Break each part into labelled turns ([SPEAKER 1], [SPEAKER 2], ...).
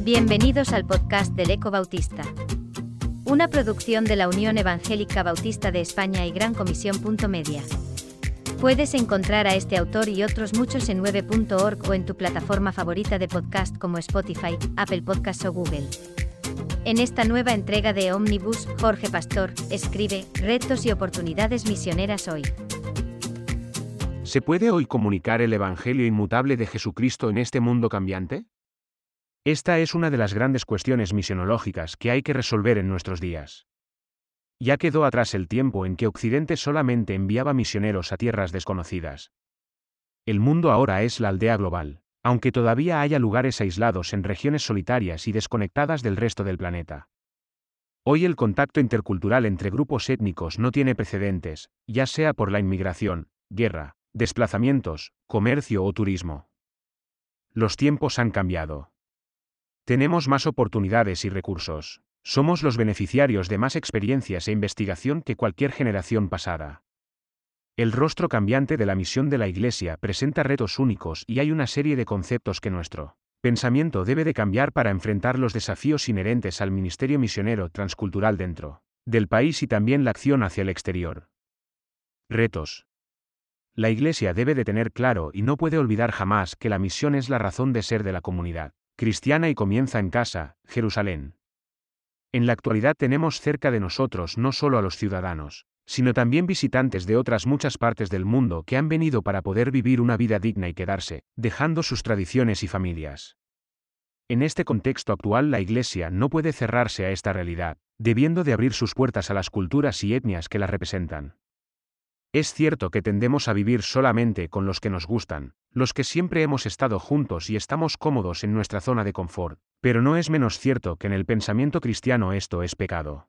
[SPEAKER 1] Bienvenidos al podcast del Eco Bautista. Una producción de la Unión Evangélica Bautista de España y Gran Comisión. Media. Puedes encontrar a este autor y otros muchos en 9.org o en tu plataforma favorita de podcast como Spotify, Apple Podcasts o Google. En esta nueva entrega de Omnibus, Jorge Pastor escribe Retos y oportunidades misioneras hoy.
[SPEAKER 2] ¿Se puede hoy comunicar el Evangelio inmutable de Jesucristo en este mundo cambiante? Esta es una de las grandes cuestiones misionológicas que hay que resolver en nuestros días. Ya quedó atrás el tiempo en que Occidente solamente enviaba misioneros a tierras desconocidas. El mundo ahora es la aldea global, aunque todavía haya lugares aislados en regiones solitarias y desconectadas del resto del planeta. Hoy el contacto intercultural entre grupos étnicos no tiene precedentes, ya sea por la inmigración, guerra, desplazamientos, comercio o turismo. Los tiempos han cambiado. Tenemos más oportunidades y recursos. Somos los beneficiarios de más experiencias e investigación que cualquier generación pasada. El rostro cambiante de la misión de la Iglesia presenta retos únicos y hay una serie de conceptos que nuestro pensamiento debe de cambiar para enfrentar los desafíos inherentes al ministerio misionero transcultural dentro del país y también la acción hacia el exterior. Retos. La Iglesia debe de tener claro y no puede olvidar jamás que la misión es la razón de ser de la comunidad cristiana y comienza en casa, Jerusalén. En la actualidad tenemos cerca de nosotros no solo a los ciudadanos, sino también visitantes de otras muchas partes del mundo que han venido para poder vivir una vida digna y quedarse, dejando sus tradiciones y familias. En este contexto actual la Iglesia no puede cerrarse a esta realidad, debiendo de abrir sus puertas a las culturas y etnias que la representan. Es cierto que tendemos a vivir solamente con los que nos gustan, los que siempre hemos estado juntos y estamos cómodos en nuestra zona de confort, pero no es menos cierto que en el pensamiento cristiano esto es pecado.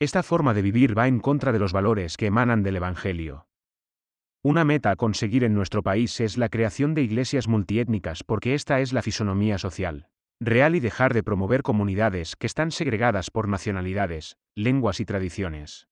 [SPEAKER 2] Esta forma de vivir va en contra de los valores que emanan del Evangelio. Una meta a conseguir en nuestro país es la creación de iglesias multiétnicas porque esta es la fisonomía social real y dejar de promover comunidades que están segregadas por nacionalidades, lenguas y tradiciones.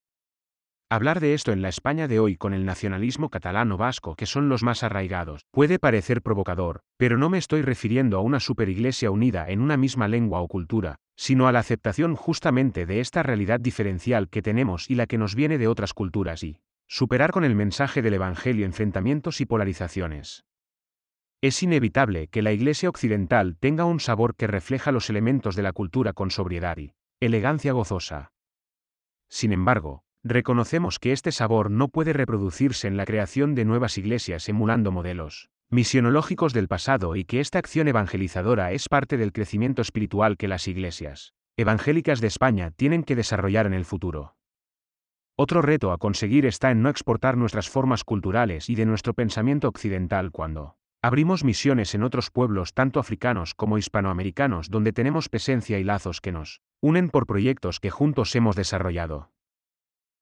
[SPEAKER 2] Hablar de esto en la España de hoy con el nacionalismo catalán o vasco, que son los más arraigados, puede parecer provocador, pero no me estoy refiriendo a una superiglesia unida en una misma lengua o cultura, sino a la aceptación justamente de esta realidad diferencial que tenemos y la que nos viene de otras culturas y superar con el mensaje del Evangelio enfrentamientos y polarizaciones. Es inevitable que la Iglesia occidental tenga un sabor que refleja los elementos de la cultura con sobriedad y elegancia gozosa. Sin embargo, reconocemos que este sabor no puede reproducirse en la creación de nuevas iglesias emulando modelos misionológicos del pasado y que esta acción evangelizadora es parte del crecimiento espiritual que las iglesias evangélicas de España tienen que desarrollar en el futuro. Otro reto a conseguir está en no exportar nuestras formas culturales y de nuestro pensamiento occidental cuando abrimos misiones en otros pueblos tanto africanos como hispanoamericanos donde tenemos presencia y lazos que nos unen por proyectos que juntos hemos desarrollado.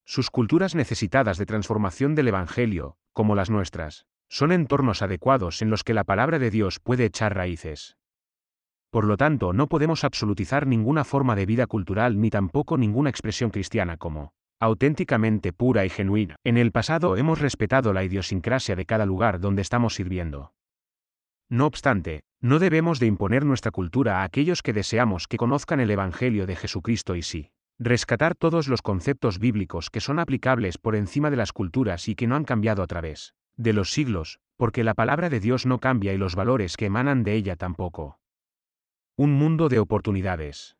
[SPEAKER 2] Sus culturas necesitadas de transformación del Evangelio, como las nuestras, son entornos adecuados en los que la palabra de Dios puede echar raíces. Por lo tanto, no podemos absolutizar ninguna forma de vida cultural ni tampoco ninguna expresión cristiana como auténticamente pura y genuina. En el pasado hemos respetado la idiosincrasia de cada lugar donde estamos sirviendo. No obstante, no debemos de imponer nuestra cultura a aquellos que deseamos que conozcan el Evangelio de Jesucristo y sí rescatar todos los conceptos bíblicos que son aplicables por encima de las culturas y que no han cambiado a través de los siglos, porque la palabra de Dios no cambia y los valores que emanan de ella tampoco. Un mundo de oportunidades.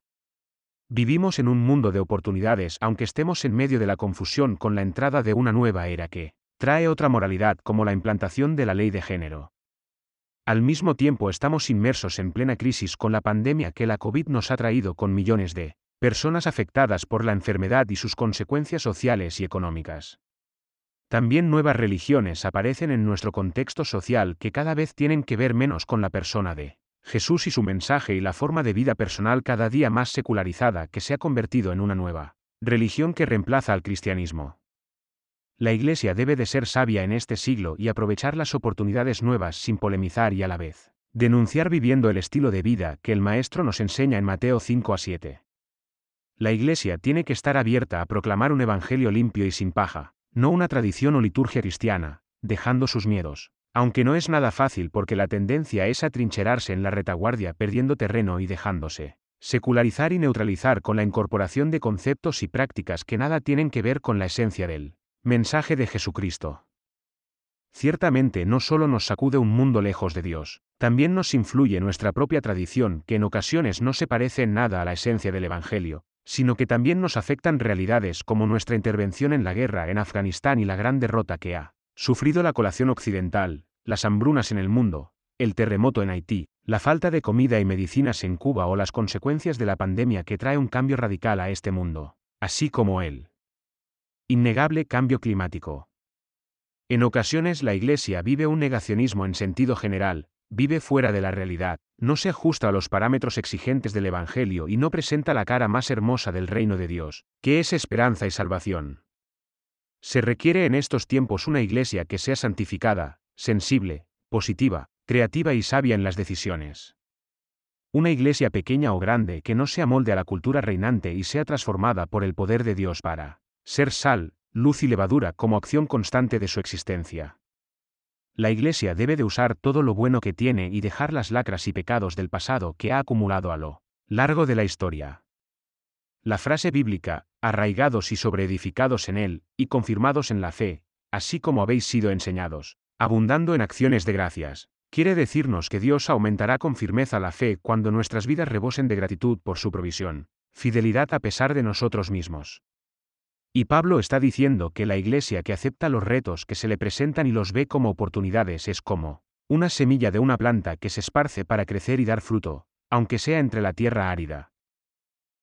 [SPEAKER 2] Vivimos en un mundo de oportunidades aunque estemos en medio de la confusión con la entrada de una nueva era que trae otra moralidad como la implantación de la ley de género. Al mismo tiempo estamos inmersos en plena crisis con la pandemia que la COVID nos ha traído con millones de personas afectadas por la enfermedad y sus consecuencias sociales y económicas. También nuevas religiones aparecen en nuestro contexto social que cada vez tienen que ver menos con la persona de Jesús y su mensaje y la forma de vida personal cada día más secularizada que se ha convertido en una nueva religión que reemplaza al cristianismo. La Iglesia debe de ser sabia en este siglo y aprovechar las oportunidades nuevas sin polemizar y a la vez denunciar viviendo el estilo de vida que el Maestro nos enseña en Mateo 5 a 7. La Iglesia tiene que estar abierta a proclamar un Evangelio limpio y sin paja, no una tradición o liturgia cristiana, dejando sus miedos Aunque no es nada fácil porque la tendencia es atrincherarse en la retaguardia perdiendo terreno y dejándose secularizar y neutralizar con la incorporación de conceptos y prácticas que nada tienen que ver con la esencia del mensaje de Jesucristo. Ciertamente no solo nos sacude un mundo lejos de Dios, también nos influye nuestra propia tradición que en ocasiones no se parece en nada a la esencia del Evangelio, sino que también nos afectan realidades como nuestra intervención en la guerra en Afganistán y la gran derrota que ha sufrido la colación occidental, las hambrunas en el mundo, el terremoto en Haití, la falta de comida y medicinas en Cuba o las consecuencias de la pandemia que trae un cambio radical a este mundo, así como el innegable cambio climático. En ocasiones la Iglesia vive un negacionismo en sentido general, vive fuera de la realidad, no se ajusta a los parámetros exigentes del Evangelio y no presenta la cara más hermosa del reino de Dios, que es esperanza y salvación. Se requiere en estos tiempos una Iglesia que sea santificada, sensible, positiva, creativa y sabia en las decisiones. Una iglesia pequeña o grande que no se amolde a la cultura reinante y sea transformada por el poder de Dios para ser sal, luz y levadura como acción constante de su existencia. La Iglesia debe de usar todo lo bueno que tiene y dejar las lacras y pecados del pasado que ha acumulado a lo largo de la historia. La frase bíblica, arraigados y sobreedificados en él, y confirmados en la fe, así como habéis sido enseñados, abundando en acciones de gracias, quiere decirnos que Dios aumentará con firmeza la fe cuando nuestras vidas rebosen de gratitud por su provisión, fidelidad a pesar de nosotros mismos. Y Pablo está diciendo que la iglesia que acepta los retos que se le presentan y los ve como oportunidades es como una semilla de una planta que se esparce para crecer y dar fruto, aunque sea entre la tierra árida.